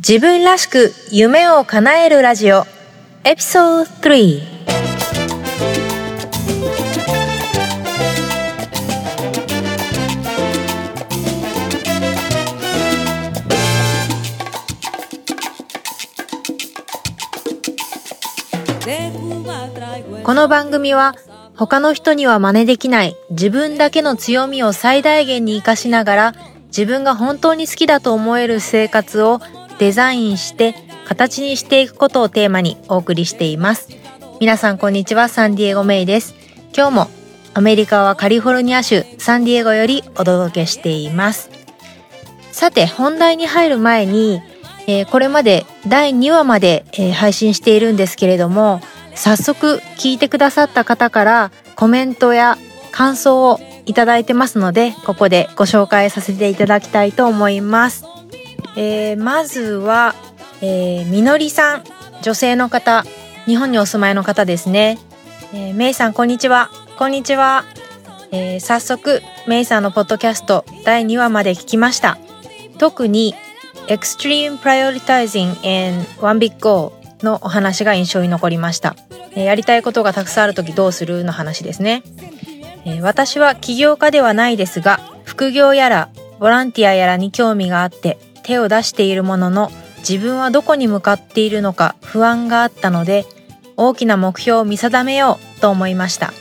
自分らしく夢を叶えるラジオエピソード3この番組は他の人には真似できない自分だけの強みを最大限に活かしながら自分が本当に好きだと思える生活をデザインして形にしていくことをテーマにお送りしています。皆さんこんにちは、サンディエゴメイです。今日もアメリカはカリフォルニア州サンディエゴよりお届けしています。さて、本題に入る前に、えー、これまで第2話まで、えー、配信しているんですけれども、早速聞いてくださった方からコメントや感想をいただいてますので、ここでご紹介させていただきたいと思います。えー、まずは、えー、みのりさん、女性の方、日本にお住まいの方ですね。えー、めいさん、こんにちは。こんにちは。えー、早速、めいさんのポッドキャスト第2話まで聞きました。特に、Extreme Prioritizing and One Big Goal のお話が印象に残りました。えー、やりたいことがたくさんあるときどうするの話ですね。えー、私は起業家ではないですが、副業やらボランティアやらに興味があって手を出しているものの自分はどこに向かっているのか不安があったので大きな目標を見定めようと思いました。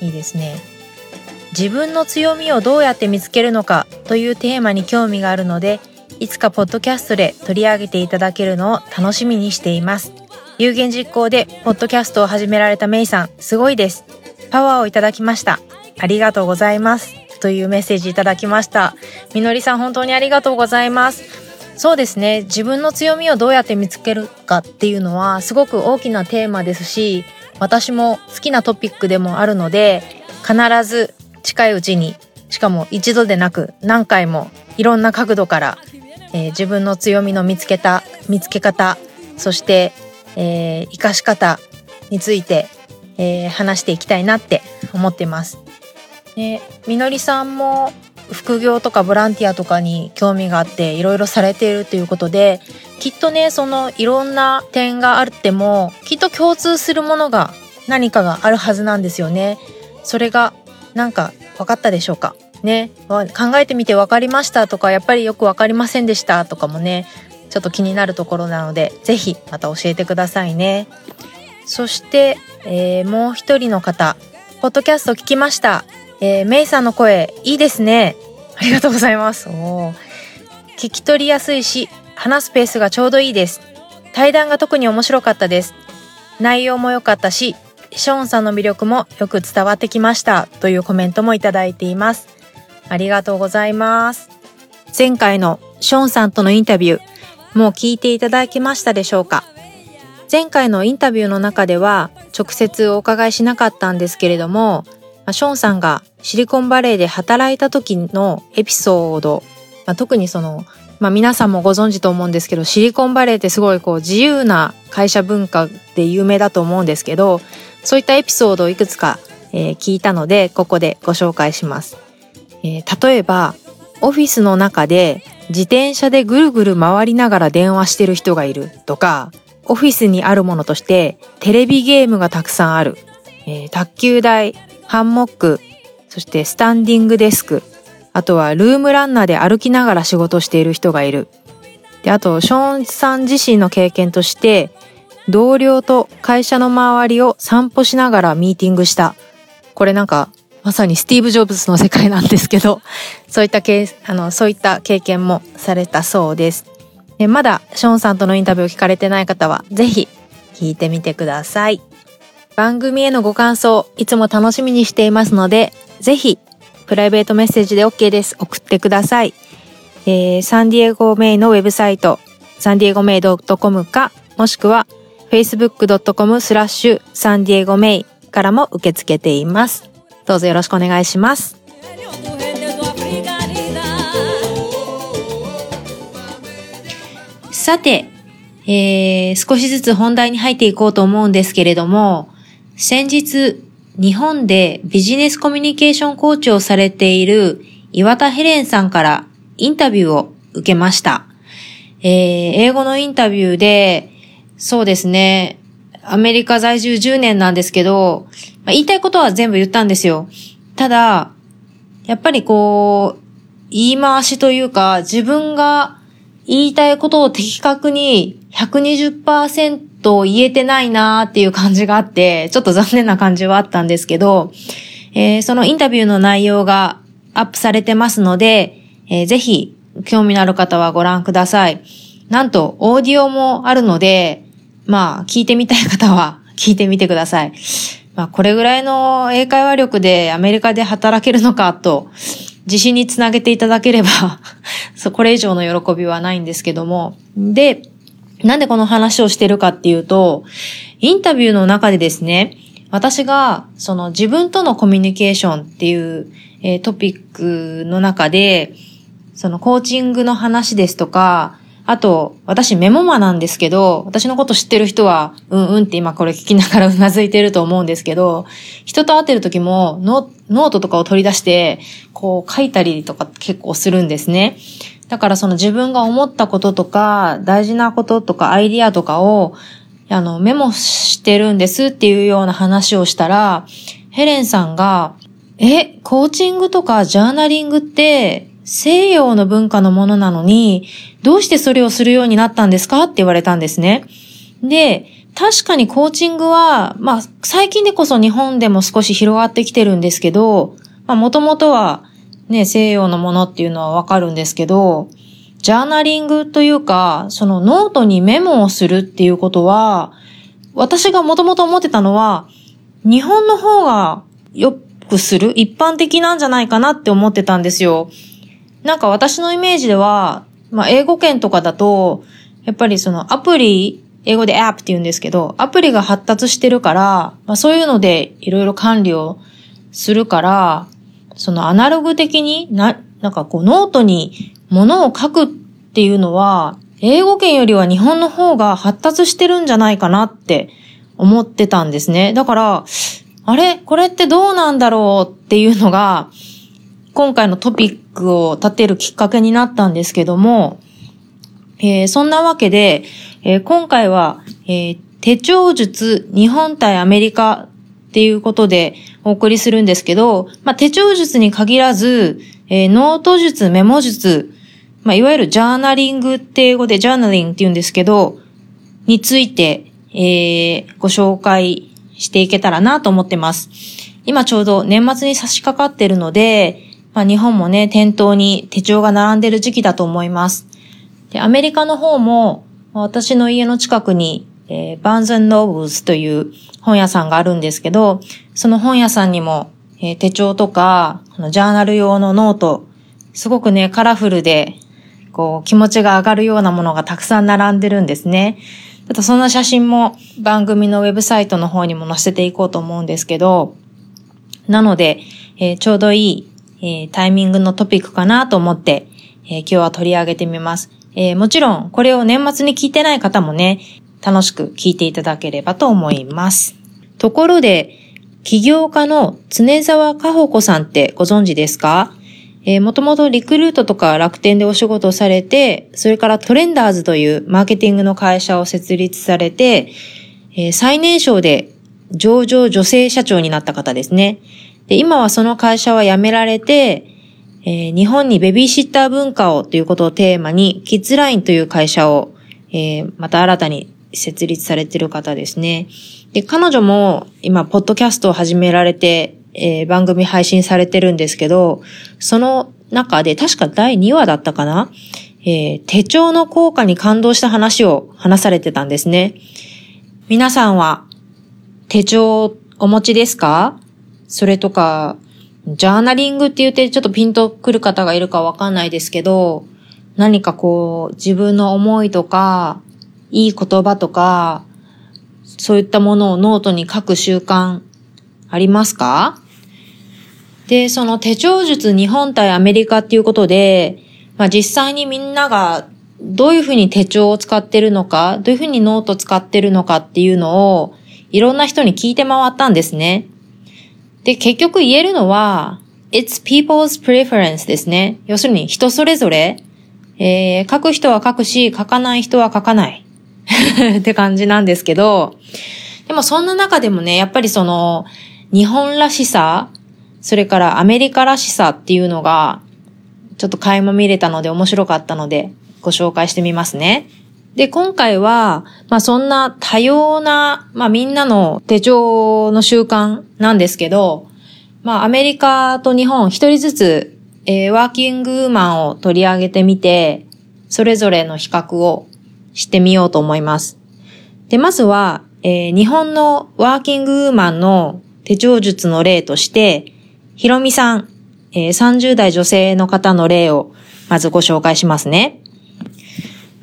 いいですね。自分の強みをどうやって見つけるのかというテーマに興味があるのでいつかポッドキャストで取り上げていただけるのを楽しみにしています。有言実行でポッドキャストを始められたメイさんすごいです。パワーをいただきました。ありがとうございます。というメッセージいただきました。みのりさん本当にありがとうございます。そうですね。自分の強みをどうやって見つけるかっていうのはすごく大きなテーマですし私も好きなトピックでもあるので必ず近いうちにしかも一度でなく何回もいろんな角度から、えー、自分の強みの見つけた見つけ方そして、えー、生かし方について、えー、話していきたいなって思ってます。でみのりさんも副業とかボランティアとかに興味があっていろいろされているということできっとねそのいろんな点があってもきっと共通するものが何かがあるはずなんですよね。それがなんか分かったでしょうか？ね考えてみて分かりましたとかやっぱりよく分かりませんでしたとかもねちょっと気になるところなので是非また教えてくださいね。そして、えー、もう一人の方ポッドキャスト聞きましたえー、メイさんの声いいですね。ありがとうございます。お聞き取りやすいし、話すペースがちょうどいいです。対談が特に面白かったです。内容も良かったし、ショーンさんの魅力もよく伝わってきましたというコメントもいただいています。ありがとうございます。前回のショーンさんとのインタビュー、もう聞いていただけましたでしょうか？前回のインタビューの中では直接お伺いしなかったんですけれども、まショーンさんがシリコンバレーで働いた時のエピソード、まあ、特にその、まあ、皆さんもご存知と思うんですけどシリコンバレーってすごいこう自由な会社文化で有名だと思うんですけどそういったエピソードをいくつか、え、聞いたのでここでご紹介します、えー、例えばオフィスの中で自転車でぐるぐる回りながら電話してる人がいるとかオフィスにあるものとしてテレビゲームがたくさんある、えー、卓球台ハンモックそしてスタンディングデスク、あとはルームランナーで歩きながら仕事している人がいる。で、あと、ショーンさん自身の経験として、同僚と会社の周りを散歩しながらミーティングした。これなんか、まさにスティーブ・ジョブズの世界なんですけど、そういったあのそういった経験もされたそうです。でまだショーンさんとのインタビューを聞かれてない方は、ぜひ聞いてみてください。番組へのご感想、いつも楽しみにしていますので、ぜひ、プライベートメッセージで OK です。送ってください。えー、サンディエゴメイのウェブサイト、サンディエゴメイ .com か、もしくは、facebook.com スラッシュサンディエゴメイからも受け付けています。どうぞよろしくお願いします。さて、えー、少しずつ本題に入っていこうと思うんですけれども、先日、日本でビジネスコミュニケーションコーチをされている岩田ヘレンさんからインタビューを受けました。えー、英語のインタビューで、そうですね、アメリカ在住10年なんですけど、まあ、言いたいことは全部言ったんですよ。ただ、やっぱりこう、言い回しというか、自分が言いたいことを的確に120%言えてないなーっていう感じがあって、ちょっと残念な感じはあったんですけど、えー、そのインタビューの内容がアップされてますので、えー、ぜひ興味のある方はご覧ください。なんと、オーディオもあるので、まあ、聞いてみたい方は 聞いてみてください。まあ、これぐらいの英会話力でアメリカで働けるのかと、自信につなげていただければ そ、これ以上の喜びはないんですけども。で、なんでこの話をしてるかっていうと、インタビューの中でですね、私が、その自分とのコミュニケーションっていう、えー、トピックの中で、そのコーチングの話ですとか、あと、私メモマなんですけど、私のこと知ってる人は、うんうんって今これ聞きながらうなずいてると思うんですけど、人と会ってる時もノノートとかを取り出して、こう書いたりとか結構するんですね。だからその自分が思ったこととか、大事なこととかアイディアとかを、あの、メモしてるんですっていうような話をしたら、ヘレンさんが、え、コーチングとかジャーナリングって西洋の文化のものなのに、どうしてそれをするようになったんですか？って言われたんですね。で、確かにコーチングは、まあ、最近でこそ日本でも少し広がってきてるんですけど、まあ、もともとはね、西洋のものっていうのはわかるんですけど、ジャーナリングというか、そのノートにメモをするっていうことは、私がもともと思ってたのは、日本の方がよくする一般的なんじゃないかなって思ってたんですよ。なんか私のイメージでは、まあ、英語圏とかだと、やっぱりそのアプリ、英語で app って言うんですけど、アプリが発達してるから、まあ、そういうのでいろいろ管理をするから、そのアナログ的にな、なんかこうノートに物を書くっていうのは、英語圏よりは日本の方が発達してるんじゃないかなって思ってたんですね。だから、あれ？これってどうなんだろうっていうのが、今回のトピックを立てるきっかけになったんですけども、えー、そんなわけで、えー、今回は、えー、手帳術日本対アメリカっていうことでお送りするんですけど、まあ、手帳術に限らず、えノート術、メモ術、まあ、いわゆるジャーナリングって英語で journaling って言うんですけど、について、えご紹介していけたらなと思ってます。今ちょうど年末に差し掛かってるので、まあ、日本もね、店頭に手帳が並んでる時期だと思います。で、アメリカの方も、私の家の近くに、えー、 Barnes & Noble という本屋さんがあるんですけど、その本屋さんにも、えー、手帳とか、ジャーナル用のノート、すごくね、カラフルで、こう、気持ちが上がるようなものがたくさん並んでるんですね。ちょっとそんな写真も番組のウェブサイトの方にも載せていこうと思うんですけど、なので、えー、ちょうどいいえー、タイミングのトピックかなと思って、えー、今日は取り上げてみます。えー、もちろん、これを年末に聞いてない方もね、楽しく聞いていただければと思います。ところで、起業家の常沢かほ子さんってご存知ですか？えー、もともとリクルートとか楽天でお仕事をされて、それからトレンダーズというマーケティングの会社を設立されて、えー、最年少で上場女性社長になった方ですね。で、今はその会社は辞められて、えー、日本にベビーシッター文化をということをテーマに、キッズラインという会社を、えー、また新たに設立されている方ですね。で、彼女も今、ポッドキャストを始められて、えー、番組配信されてるんですけど、その中で、確か第2話だったかなえー、手帳の効果に感動した話を話されてたんですね。皆さんは手帳お持ちですか？それとか、ジャーナリングって言ってちょっとピンとくる方がいるかわかんないですけど、何かこう、自分の思いとか、いい言葉とか、そういったものをノートに書く習慣ありますか？で、その手帳術日本対アメリカっていうことで、まあ実際にみんながどういうふうに手帳を使ってるのか、どういうふうにノート使ってるのかっていうのをいろんな人に聞いて回ったんですね。で、結局言えるのは、it's people's preference ですね。要するに人それぞれえー、書く人は書くし、書かない人は書かない って感じなんですけど、でもそんな中でもね、やっぱりその、日本らしさ、それからアメリカらしさっていうのが、ちょっと垣間見れたので面白かったので、ご紹介してみますね。で、今回は、まあそんな多様な、まあみんなの手帳の習慣なんですけど、まあアメリカと日本一人ずつ、えー、ワーキングウーマンを取り上げてみて、それぞれの比較をしてみようと思います。で、まずは、えー、日本のワーキングウーマンの手帳術の例として、ひろみさん、えー、30代女性の方の例をまずご紹介しますね。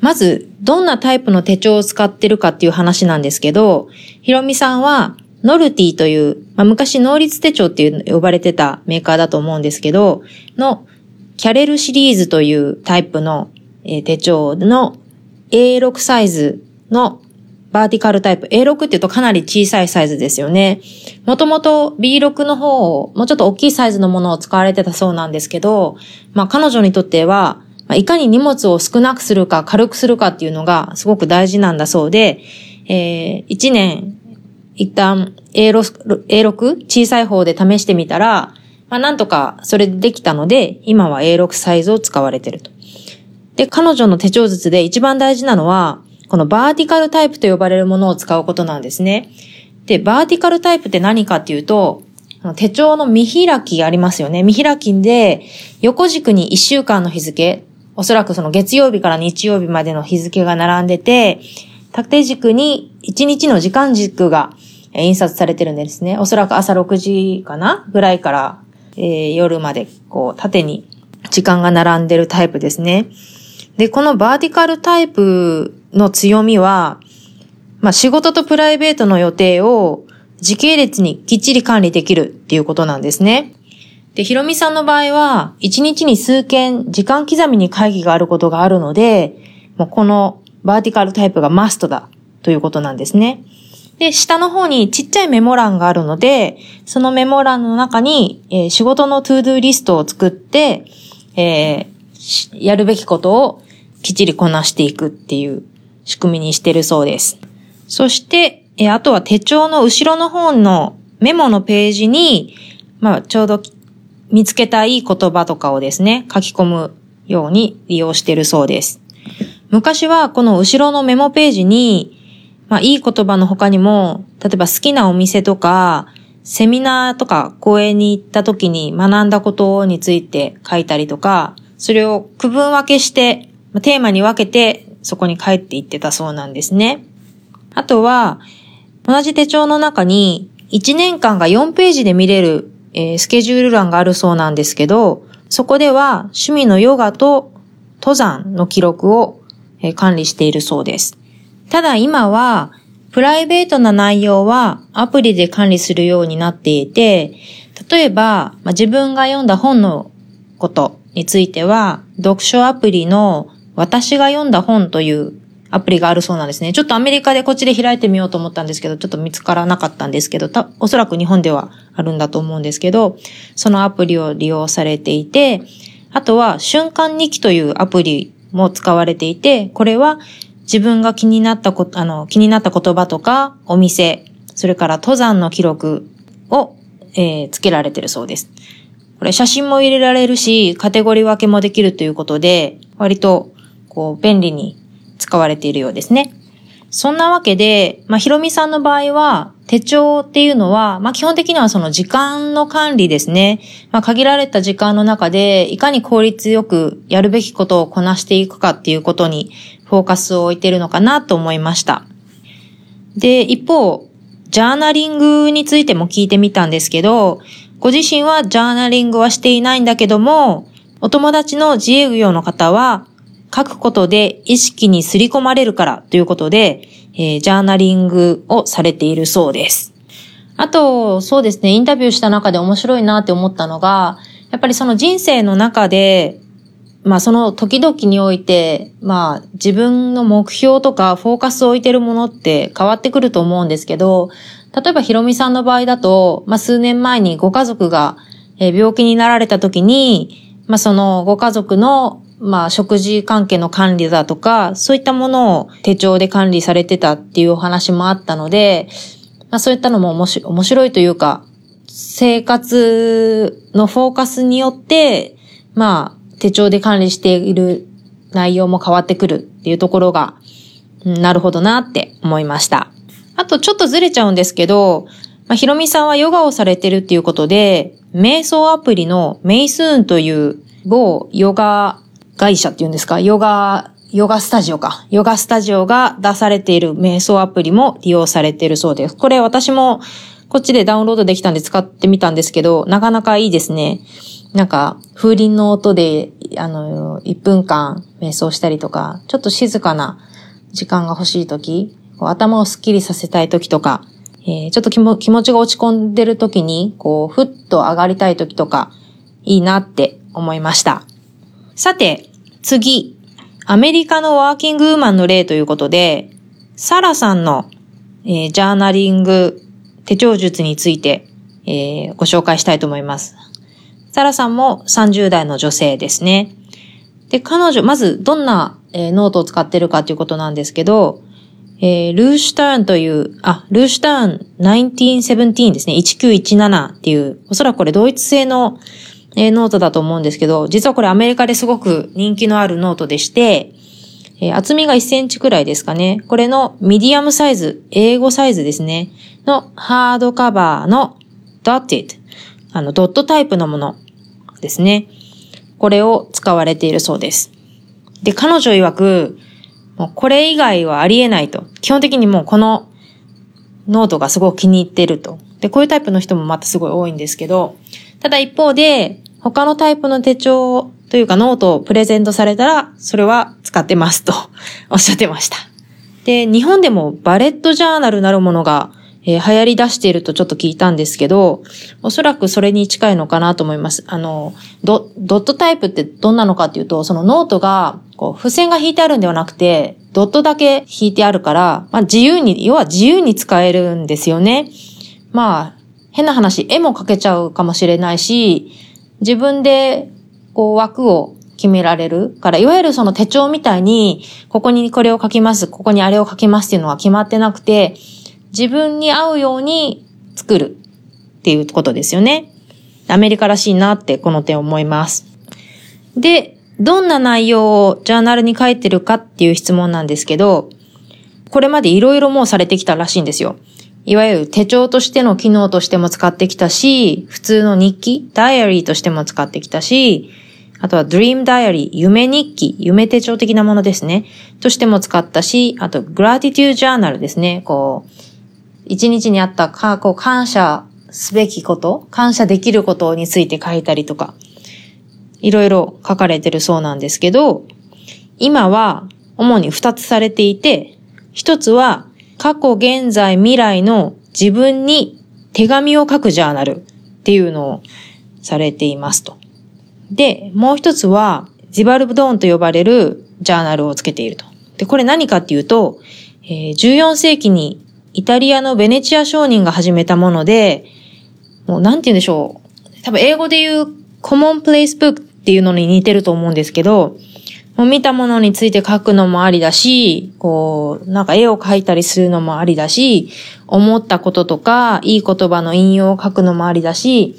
まず、どんなタイプの手帳を使ってるかっていう話なんですけど、ひろみさんは、ノルティという、まあ、昔能率手帳っていう呼ばれてたメーカーだと思うんですけど、の、キャレルシリーズというタイプの、え、手帳の A6 サイズのバーティカルタイプ。A6 って言うとかなり小さいサイズですよね。もともと B6 の方をもうちょっと大きいサイズのものを使われてたそうなんですけど、まあ彼女にとっては、まあ、いかに荷物を少なくするか軽くするかっていうのがすごく大事なんだそうで、えー、1年一旦 A6, A6 小さい方で試してみたら、まあなんとかそれでできたので、今は A6 サイズを使われてると。で、彼女の手帳術で一番大事なのは、このバーティカルタイプと呼ばれるものを使うことなんですね。で、バーティカルタイプって何かっていうと、手帳の見開きありますよね。見開きで、横軸に1週間の日付、おそらくその月曜日から日曜日までの日付が並んでて、縦軸に1日の時間軸が印刷されてるんですね。おそらく朝6時かなぐらいから、えー、夜までこう縦に時間が並んでるタイプですね。で、このバーティカルタイプの強みは、まあ仕事とプライベートの予定を時系列にきっちり管理できるっていうことなんですね。で、ひろみさんの場合は、1日に数件時間刻みに会議があることがあるので、もうこのバーティカルタイプがマストだということなんですね。で、下の方にちっちゃいメモ欄があるので、そのメモ欄の中に、えー、仕事の to-do list を作って、えー、やるべきことをきっちりこなしていくっていう仕組みにしてるそうです。そして、えー、あとは手帳の後ろの方のメモのページに、まあ、ちょうど見つけたいい言葉とかをですね、書き込むように利用しているそうです。昔はこの後ろのメモページに、まあいい言葉の他にも、例えば好きなお店とか、セミナーとか講演に行った時に学んだことについて書いたりとか、それを区分分けして、テーマに分けてそこに帰っていってたそうなんですね。あとは、同じ手帳の中に1年間が4ページで見れるえー、スケジュール欄があるそうなんですけど、そこでは趣味のヨガと登山の記録を、えー、管理しているそうです。ただ今は、プライベートな内容はアプリで管理するようになっていて、例えば、まあ、自分が読んだ本のことについては、読書アプリの私が読んだ本というアプリがあるそうなんですね。ちょっとアメリカでこっちで開いてみようと思ったんですけど、ちょっと見つからなかったんですけど、たおそらく日本ではあるんだと思うんですけど、そのアプリを利用されていて、あとは瞬間日記というアプリも使われていて、これは自分が気になったことあの、気になった言葉とか、お店、それから登山の記録を、えー、つけられてるそうです。これ写真も入れられるし、カテゴリー分けもできるということで、割と、こう、便利に使われているようですね。そんなわけで、まあ、ひろみさんの場合は、手帳っていうのは、まあ、基本的にはその時間の管理ですね。まあ、限られた時間の中で、いかに効率よくやるべきことをこなしていくかっていうことにフォーカスを置いているのかなと思いました。で、一方、ジャーナリングについても聞いてみたんですけど、ご自身はジャーナリングはしていないんだけども、お友達の自営業の方は、書くことで意識にすり込まれるからということで、えー、ジャーナリングをされているそうです。あと、そうですね、インタビューした中で面白いなって思ったのが、やっぱりその人生の中で、まあその時々において、まあ自分の目標とかフォーカスを置いてるものって変わってくると思うんですけど、例えばひろみさんの場合だと、まあ数年前にご家族が病気になられた時に、まあそのご家族のまあ、食事関係の管理だとか、そういったものを手帳で管理されてたっていうお話もあったので、まあ、そういったのも面白いというか、生活のフォーカスによって、まあ、手帳で管理している内容も変わってくるっていうところが、なるほどなって思いました。あとちょっとずれちゃうんですけど、まあ、ひろみさんはヨガをされてるっていうことで、瞑想アプリのメイスーンという某ヨガ会社っていうんですか、ヨガ、ヨガスタジオか。ヨガスタジオが出されている瞑想アプリも利用されているそうです。これ私もこっちでダウンロードできたんで使ってみたんですけど、なかなかいいですね。なんか、風鈴の音で、あの、1分間瞑想したりとか、ちょっと静かな時間が欲しいとき、頭をスッキリさせたいときとか、えー、ちょっと気も気持ちが落ち込んでるときに、こう、ふっと上がりたいときとか、いいなって思いました。さて、次。アメリカのワーキングウーマンの例ということで、サラさんの、えー、ジャーナリング手帳術について、えー、ご紹介したいと思います。サラさんも30代の女性ですね。で、彼女、まずどんな、えー、ノートを使ってるかということなんですけど、えー、 Leuchtturm という、あ、 Leuchtturm 1917ですね。1917っていう、おそらくこれドイツ製の、え、ノートだと思うんですけど、実はこれアメリカですごく人気のあるノートでして、えー、厚みが1センチくらいですかね。これのミディアムサイズ、 A5サイズですね。のハードカバーの dotted、あの、ドットタイプのものですね。これを使われているそうです。で、彼女曰く、もうこれ以外はありえないと。基本的にもうこのノートがすごく気に入ってると。で、こういうタイプの人もまたすごい多いんですけど、ただ一方で、他のタイプの手帳というかノートをプレゼントされたら、それは使ってますと おっしゃってました。で、日本でもバレットジャーナルなるものがえー、流行り出しているとちょっと聞いたんですけど、おそらくそれに近いのかなと思います。あの、ドドットタイプってどんなのかっていうと、そのノートが、こう、付箋が引いてあるんではなくて、ドットだけ引いてあるから、まあ自由に、要は自由に使えるんですよね。まあ、変な話、絵も描けちゃうかもしれないし、自分で、こう、枠を決められるから、いわゆるその手帳みたいに、ここにこれを書きます、ここにあれを書きますっていうのは決まってなくて、自分に合うように作るっていうことですよね。アメリカらしいなってこの点思います。で、どんな内容をジャーナルに書いてるかっていう質問なんですけど、これまでいろいろもうされてきたらしいんですよ。いわゆる手帳としての機能としても使ってきたし、普通の日記、ダイアリーとしても使ってきたし、あとは Dream Diary、夢日記、夢手帳的なものですね。としても使ったし、あと Gratitude Journal ですね。こう、一日にあったか、こう、感謝すべきこと、感謝できることについて書いたりとか、いろいろ書かれてるそうなんですけど、今は主に二つされていて、一つは過去、現在、未来の自分に手紙を書くジャーナルっていうのをされていますと。で、もう一つは、ジバルブドーンと呼ばれるジャーナルをつけていると。で、これ何かっていうと、え、14世紀にイタリアのベネチア商人が始めたもので、もうなんて言うんでしょう。多分英語で言うコモンプレイスブックっていうのに似てると思うんですけど、見たものについて書くのもありだし、こう、なんか絵を描いたりするのもありだし、思ったこととか、いい言葉の引用を書くのもありだし、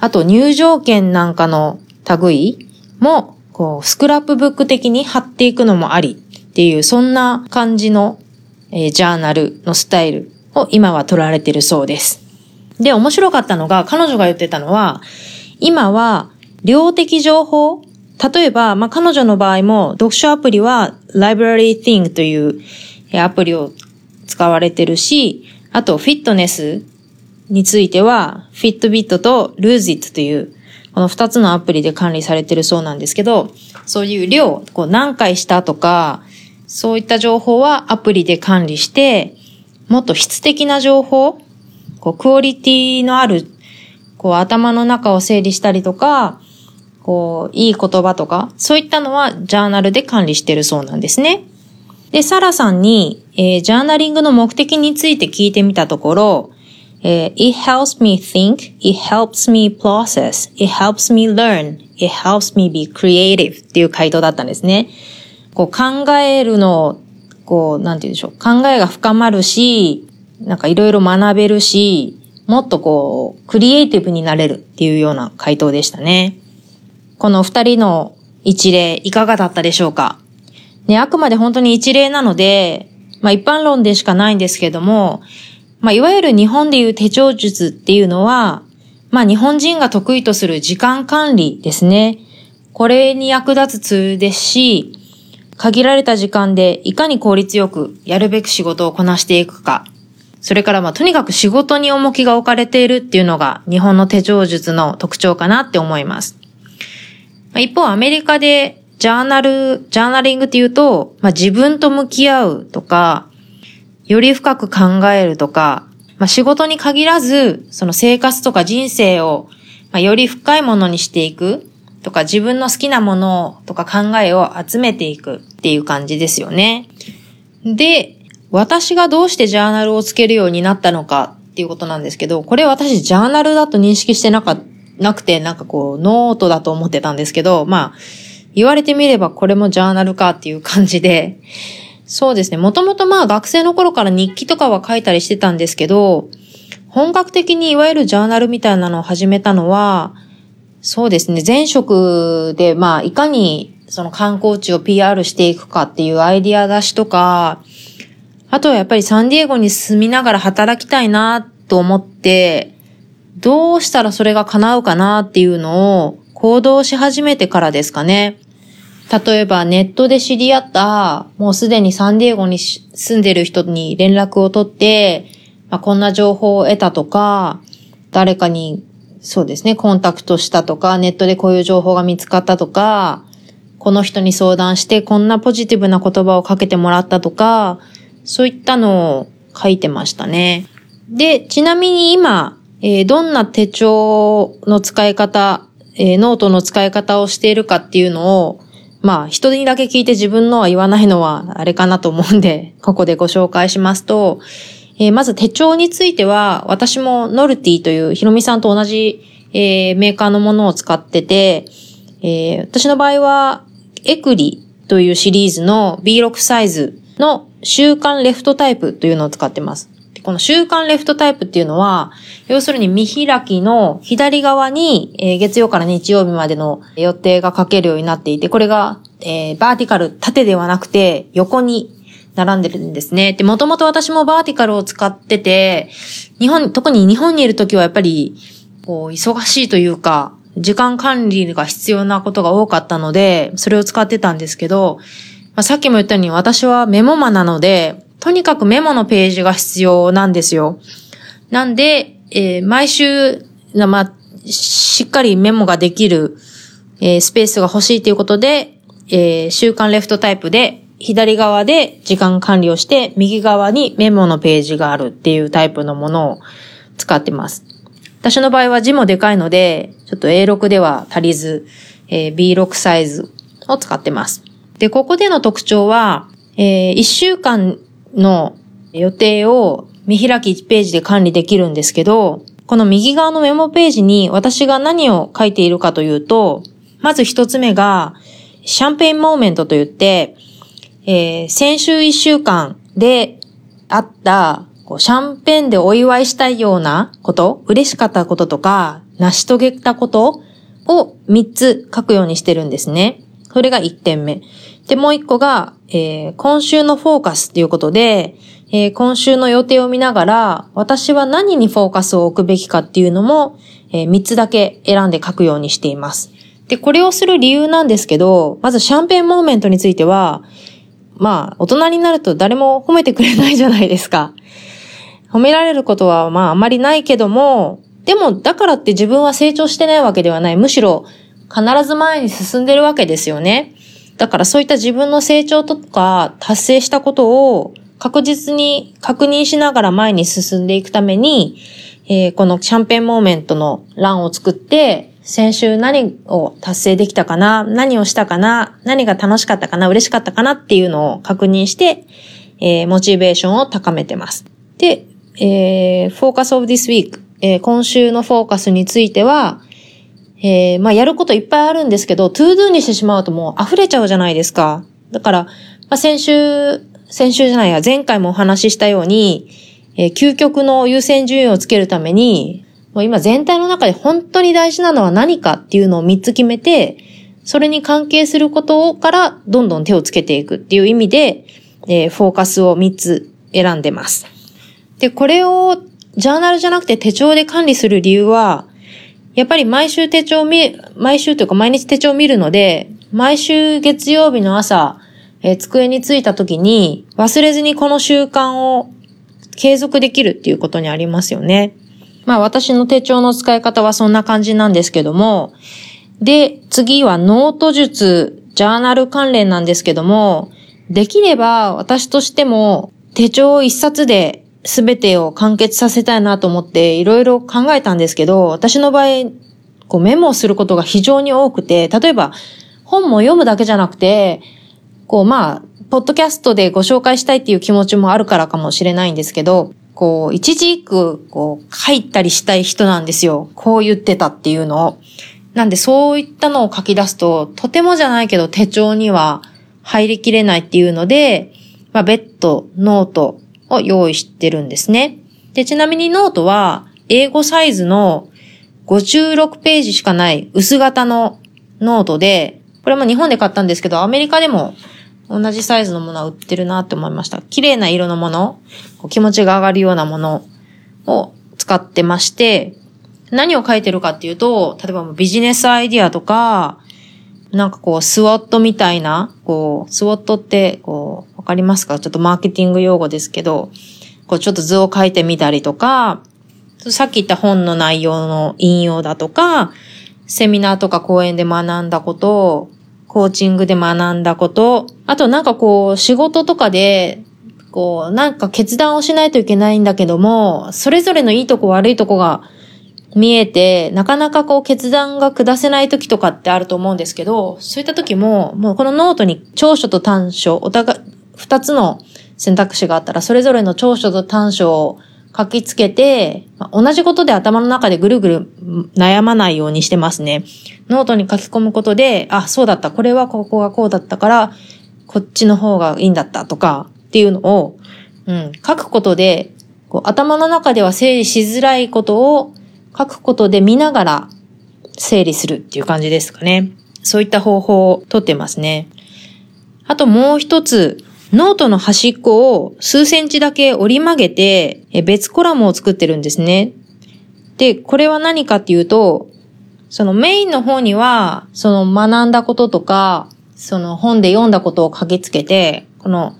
あと入場券なんかの類も、こう、スクラップブック的に貼っていくのもありっていう、そんな感じのえー、ジャーナルのスタイルを今は取られてるそうです。で、面白かったのが、彼女が言ってたのは、今は量的情報、例えば、まあ、彼女の場合も読書アプリは Library Thing というアプリを使われてるし、あとフィットネスについては Fitbit と Lose It というこの二つのアプリで管理されてるそうなんですけど、そういう量、こう何回したとか、そういった情報はアプリで管理して、もっと質的な情報、こう、クオリティのある、こう、頭の中を整理したりとか、こう、いい言葉とか、そういったのはジャーナルで管理してるそうなんですね。で、サラさんに、えー、ジャーナリングの目的について聞いてみたところ、えー、it helps me think, it helps me process, it helps me learn, it helps me be creative っていう回答だったんですね。こう考えるの、こう、なんて言うんでしょう。考えが深まるし、なんかいろいろ学べるし、もっとこう、クリエイティブになれるっていうような回答でしたね。この二人の一例、いかがだったでしょうか？ね、あくまで本当に一例なので、まあ一般論でしかないんですけども、まあ、いわゆる日本でいう手帳術っていうのは、まあ、日本人が得意とする時間管理ですね。これに役立つツールですし、限られた時間でいかに効率よくやるべき仕事をこなしていくか。それからまあとにかく仕事に重きが置かれているっていうのが日本の手帳術の特徴かなって思います。まあ、一方アメリカでジャーナル、ジャーナリングっていうと、まあ、自分と向き合うとか、より深く考えるとか、まあ、仕事に限らず、その生活とか人生を、まあ、より深いものにしていくとか、自分の好きなものとか考えを集めていくっていう感じですよね。で、私がどうしてジャーナルをつけるようになったのかっていうことなんですけど、これ私ジャーナルだと認識してなかったなくて、なんかこう、ノートだと思ってたんですけど、まあ、言われてみればこれもジャーナルかっていう感じで、そうですね。もともとまあ学生の頃から日記とかは書いたりしてたんですけど、本格的にいわゆるジャーナルみたいなのを始めたのは、そうですね。前職でまあいかにその観光地を PR していくかっていうアイディア出しとか、あとはやっぱりサンディエゴに住みながら働きたいなと思って、どうしたらそれが叶うかなっていうのを行動し始めてからですかね。例えばネットで知り合った、もうすでにサンディエゴに住んでる人に連絡を取って、まあ、こんな情報を得たとか、誰かに、そうですね、コンタクトしたとか、ネットでこういう情報が見つかったとか、この人に相談してこんなポジティブな言葉をかけてもらったとか、そういったのを書いてましたね。で、ちなみに今、えー、どんな手帳の使い方、えー、ノートの使い方をしているかっていうのを、まあ、人にだけ聞いて自分のは言わないのはあれかなと思うんで、ここでご紹介しますと、えー、まず手帳については、私もノルティというヒロミさんと同じ、えー、メーカーのものを使ってて、えー、私の場合は、エクリというシリーズの B6 サイズの週間レフトタイプというのを使ってます。この週間レフトタイプっていうのは、要するに見開きの左側に、えー、月曜から日曜日までの予定が書けるようになっていて、これが、えー、バーティカル、縦ではなくて横に並んでるんですね。で、もともと私もバーティカルを使ってて、日本、特に日本にいるときはやっぱり、こう、忙しいというか、時間管理が必要なことが多かったので、それを使ってたんですけど、まあ、さっきも言ったように私はメモマなので、とにかくメモのページが必要なんですよ。なんで、えー、毎週、まあ、しっかりメモができる、えー、スペースが欲しいということで、えー、週刊レフトタイプで、左側で時間管理をして、右側にメモのページがあるっていうタイプのものを使ってます。私の場合は字もでかいので、ちょっと A6 では足りず、えー、B6 サイズを使ってます。で、ここでの特徴は、えー、1週間の予定を見開き1ページで管理できるんですけど、この右側のメモページに私が何を書いているかというと、まず一つ目が、 champagne moment と言って、えー、先週1週間であったシャンペーンでお祝いしたいようなこと、嬉しかったこととか、成し遂げたことを3つ書くようにしてるんですね。それが1点目。で、もう1個が、えー、今週のフォーカスっていうことで、えー、今週の予定を見ながら、私は何にフォーカスを置くべきかっていうのも、えー、3つだけ選んで書くようにしています。で、これをする理由なんですけど、まず champagne moment については、まあ、大人になると誰も褒めてくれないじゃないですか。褒められることはまああまりないけども、でもだからって自分は成長してないわけではない。むしろ必ず前に進んでるわけですよね。だからそういった自分の成長とか達成したことを確実に確認しながら前に進んでいくために、えー、この champagne moment の欄を作って、先週何を達成できたかな何をしたかな何が楽しかったかな嬉しかったかなっていうのを確認して、えー、モチベーションを高めてます。で、えー、Focus of this week、えー、今週のフォーカスについては、えー、まあ、やることいっぱいあるんですけど、to-do にしてしまうともう溢れちゃうじゃないですか。だから、まあ、先週、先週じゃないや、前回もお話ししたように、えー、究極の優先順位をつけるために、もう今全体の中で本当に大事なのは何かっていうのを3つ決めて、それに関係することからどんどん手をつけていくっていう意味で、えー、フォーカスを3つ選んでます。で、これをジャーナルじゃなくて手帳で管理する理由は、やっぱり毎週手帳見、毎週というか毎日手帳を見るので、毎週月曜日の朝、えー、机に着いた時に忘れずにこの習慣を継続できるっていうことにありますよね。まあ私の手帳の使い方はそんな感じなんですけども、で、次はノート術、ジャーナル関連なんですけども、できれば私としても手帳一冊で全てを完結させたいなと思っていろいろ考えたんですけど、私の場合、こうメモをすることが非常に多くて、例えば本も読むだけじゃなくて、こうまあ、ポッドキャストでご紹介したいっていう気持ちもあるからかもしれないんですけど、こう、一字一句、こう、書いたりしたい人なんですよ。こう言ってたっていうのを。なんでそういったのを書き出すと、とてもじゃないけど手帳には入りきれないっていうので、まあ、別途ノートを用意してるんですね。で、ちなみにノートは、 A5サイズの56ページしかない薄型のノートで、これも日本で買ったんですけど、アメリカでも同じサイズのものは売ってるなって思いました。綺麗な色のもの、気持ちが上がるようなものを使ってまして、何を書いてるかっていうと、例えばビジネスアイディアとか、なんかこう、 SWOT みたいな、こう、 SWOT って、こう、わかりますか？ちょっとマーケティング用語ですけど、こう、ちょっと図を書いてみたりとか、さっき言った本の内容の引用だとか、セミナーとか講演で学んだこと、コーチングで学んだこと、あとなんかこう、仕事とかで、こう、なんか決断をしないといけないんだけども、それぞれのいいとこ悪いとこが見えて、なかなかこう決断が下せない時とかってあると思うんですけど、そういった時も、もうこのノートに長所と短所、お互い、二つの選択肢があったら、それぞれの長所と短所を書きつけて、同じことで頭の中でぐるぐる悩まないようにしてますね。ノートに書き込むことで、あ、そうだった、これはここがこうだったから、こっちの方がいいんだったとかっていうのを、うん、書くことで、こう頭の中では整理しづらいことを書くことで見ながら整理するっていう感じですかね。そういった方法をとってますね。あともう一つ、ノートの端っこを数センチだけ折り曲げて別コラムを作ってるんですね。で、これは何かっていうと、そのメインの方には、その学んだこととか、その本で読んだことを書きつけて、この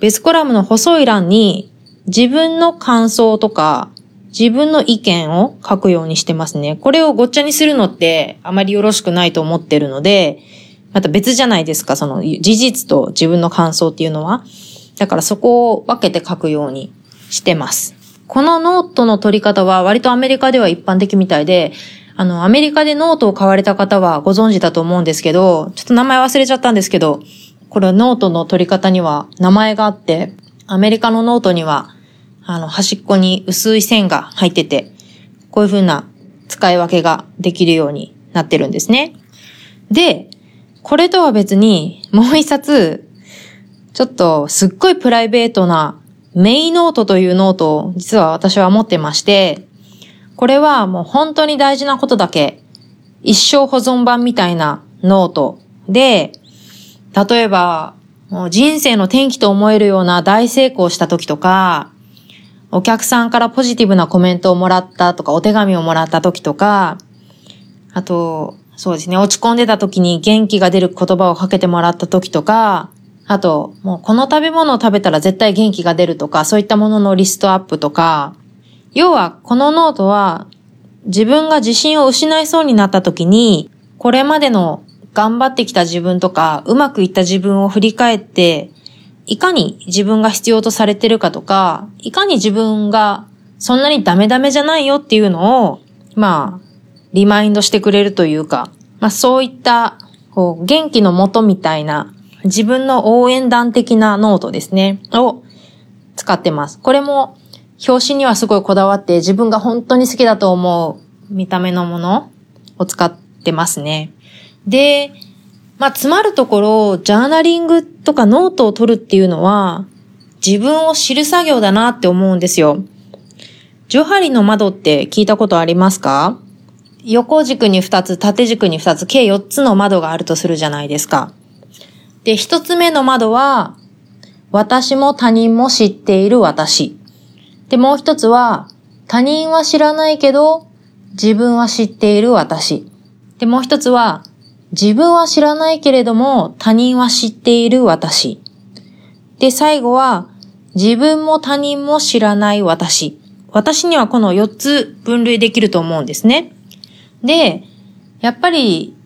別コラムの細い欄に自分の感想とか自分の意見を書くようにしてますね。これをごっちゃにするのってあまりよろしくないと思ってるので、また別じゃないですか、その事実と自分の感想っていうのは。だからそこを分けて書くようにしてます。このノートの取り方は割とアメリカでは一般的みたいで、あの、アメリカでノートを買われた方はご存知だと思うんですけど、ちょっと名前忘れちゃったんですけど、これノートの取り方には名前があって、アメリカのノートにはあの、端っこに薄い線が入ってて、こういう風な使い分けができるようになってるんですね。で、これとは別に、もう一冊、ちょっとすっごいプライベートなマイノートというノートを実は私は持ってまして、これはもう本当に大事なことだけ、一生保存版みたいなノートで、例えば、人生の転機と思えるような大成功した時とか、お客さんからポジティブなコメントをもらったとか、お手紙をもらった時とか、あと、そうですね、落ち込んでた時に元気が出る言葉をかけてもらった時とか、あと、もうこの食べ物を食べたら絶対元気が出るとか、そういったもののリストアップとか、要はこのノートは自分が自信を失いそうになった時に、これまでの頑張ってきた自分とか、うまくいった自分を振り返って、いかに自分が必要とされてるかとか、いかに自分がそんなにダメダメじゃないよっていうのを、まあ、リマインドしてくれるというか、まあそういった、こう、元気のもとみたいな、自分の応援団的なノートですね、を使ってます。これも表紙にはすごいこだわって自分が本当に好きだと思う見た目のものを使ってますね。で、まあ、詰まるところ、ジャーナリングとかノートを取るっていうのは、自分を知る作業だなって思うんですよ。ジョハリの窓って聞いたことありますか？横軸に2つ、縦軸に2つ、計4つの窓があるとするじゃないですか。で、1つ目の窓は、私も他人も知っている私。で、もう一つは、他人は知らないけど、自分は知っている私。で、もう一つは、自分は知らないけれども、他人は知っている私。で、最後は、自分も他人も知らない私。私にはこの4つ分類できると思うんですね。で、やっぱり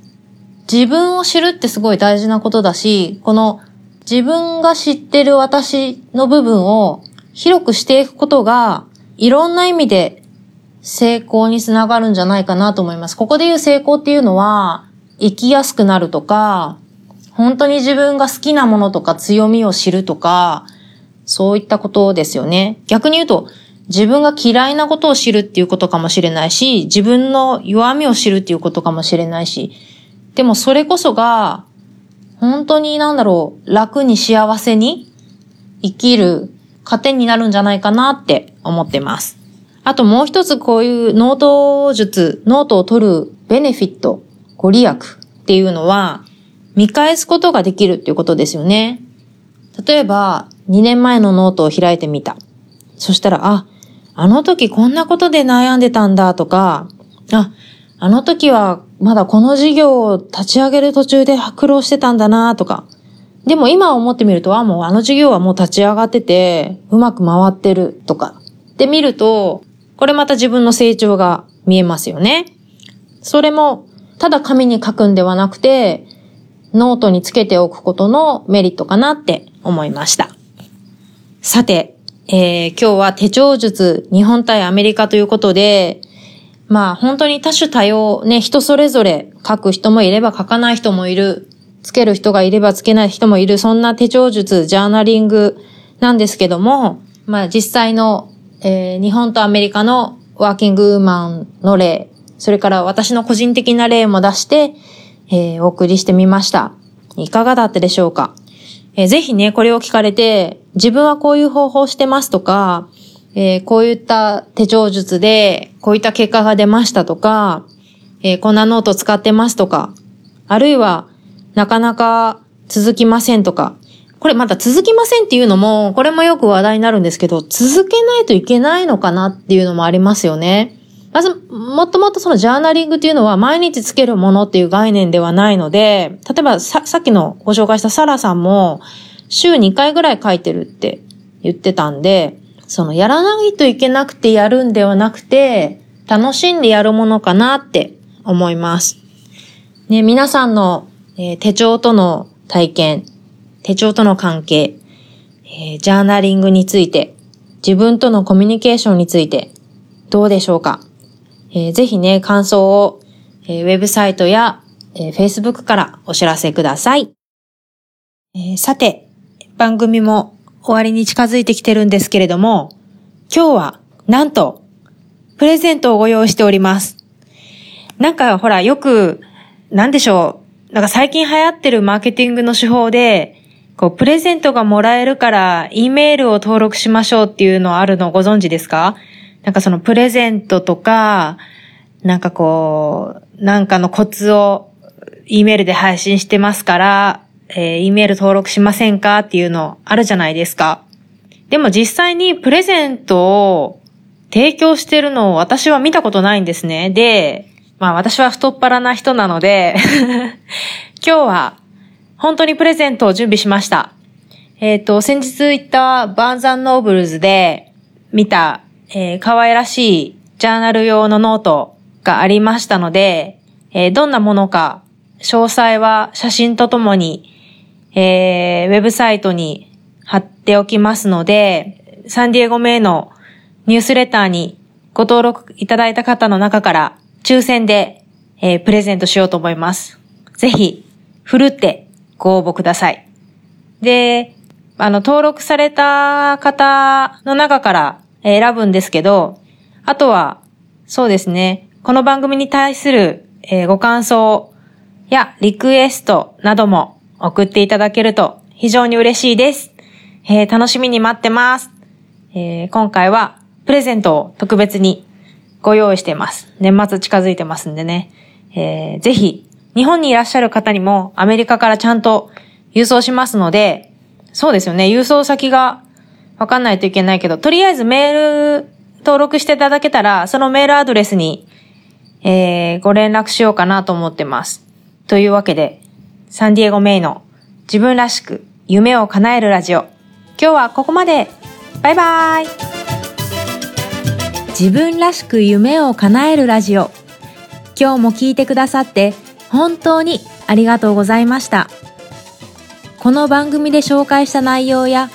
自分を知るってすごい大事なことだし、この自分が知ってる私の部分を広くしていくことが、いろんな意味で成功につながるんじゃないかなと思います。ここで言う成功っていうのは、生きやすくなるとか、本当に自分が好きなものとか強みを知るとか、そういったことですよね。逆に言うと、自分が嫌いなことを知るっていうことかもしれないし、自分の弱みを知るっていうことかもしれないし、でもそれこそが、本当になんだろう、楽に幸せに生きる糧になるんじゃないかなって思ってます。あともう一つこういうノート術、ノートを取るベネフィット、ご利益っていうのは、見返すことができるっていうことですよね。例えば、2年前のノートを開いてみた。そしたら、あ、あの時こんなことで悩んでたんだとか、あ、あの時はまだこの事業を立ち上げる途中で苦労してたんだなとか。でも今思ってみると、あ、もうあの事業はもう立ち上がってて、うまく回ってるとか。で見ると、これまた自分の成長が見えますよね。それも、ただ紙に書くんではなくて、ノートにつけておくことのメリットかなって思いました。さて、えー、今日は手帳術、日本対アメリカということで、まあ本当に多種多様、ね、人それぞれ書く人もいれば書かない人もいる、つける人がいればつけない人もいる、そんな手帳術、ジャーナリングなんですけども、まあ実際の、えー、日本とアメリカのワーキングウーマンの例、それから私の個人的な例も出して、えー、お送りしてみました。いかがだったでしょうか？えー、ぜひね、これを聞かれて、自分はこういう方法してますとか、えー、こういった手帳術で、こういった結果が出ましたとか、えー、こんなノート使ってますとか、あるいは、なかなか続きませんとか、これまた続きませんっていうのも、これもよく話題になるんですけど、続けないといけないのかなっていうのもありますよね。まず、もっともっとそのジャーナリングっていうのは毎日つけるものっていう概念ではないので、例えばささっきのご紹介したサラさんも、週2回ぐらい書いてるって言ってたんで、そのやらないといけなくてやるんではなくて、楽しんでやるものかなって思います。ね、皆さんの、え、手帳との体験、手帳との関係、え、ジャーナリングについて、自分とのコミュニケーションについて、どうでしょうか？えー、ぜひね、感想を、えー、ウェブサイトや、えー、Facebook からお知らせください。えー、さて、番組も終わりに近づいてきてるんですけれども、今日は、なんと、プレゼントをご用意しております。なんか、ほら、よく、なんでしょう。なんか最近流行ってるマーケティングの手法で、こう、プレゼントがもらえるから、E メールを登録しましょうっていうのあるのご存知ですか？なんかそのプレゼントとか、なんかこう、なんかのコツを E メールで配信してますから、えー、E メール登録しませんかっていうのあるじゃないですか。でも実際にプレゼントを提供してるのを私は見たことないんですね。で、まあ私は太っ腹な人なので 今日は本当にプレゼントを準備しました。えっ、ー、と、先日行ったバンザンノーブルズで見たえー、可愛らしいジャーナル用のノートがありましたので、えー、どんなものか、詳細は写真とともに、えー、ウェブサイトに貼っておきますので、サンディエゴ名のニュースレターにご登録いただいた方の中から抽選で、えー、プレゼントしようと思います。ぜひ、ふるってご応募ください。で、あの、登録された方の中から、選ぶんですけど、あとは、そうですね、この番組に対する、ご感想やリクエストなども送っていただけると非常に嬉しいです。えー、楽しみに待ってます。えー、今回はプレゼントを特別にご用意しています。年末近づいてますんでね。えー、ぜひ、日本にいらっしゃる方にもアメリカからちゃんと郵送しますので、そうですよね、郵送先がわかんないといけないけど、とりあえずメール登録していただけたら、そのメールアドレスに、えー、ご連絡しようかなと思ってます。というわけで、サンディエゴメイの自分らしく夢を叶えるラジオ。今日はここまで。バイバイ。自分らしく夢を叶えるラジオ。今日も聞いてくださって本当にありがとうございました。この番組で紹介した内容や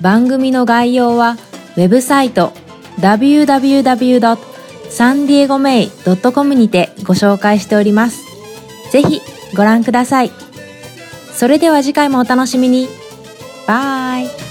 番組の概要はウェブサイト www.sandiegomei.com にてご紹介しております。ぜひご覧ください。それでは次回もお楽しみに。バイ。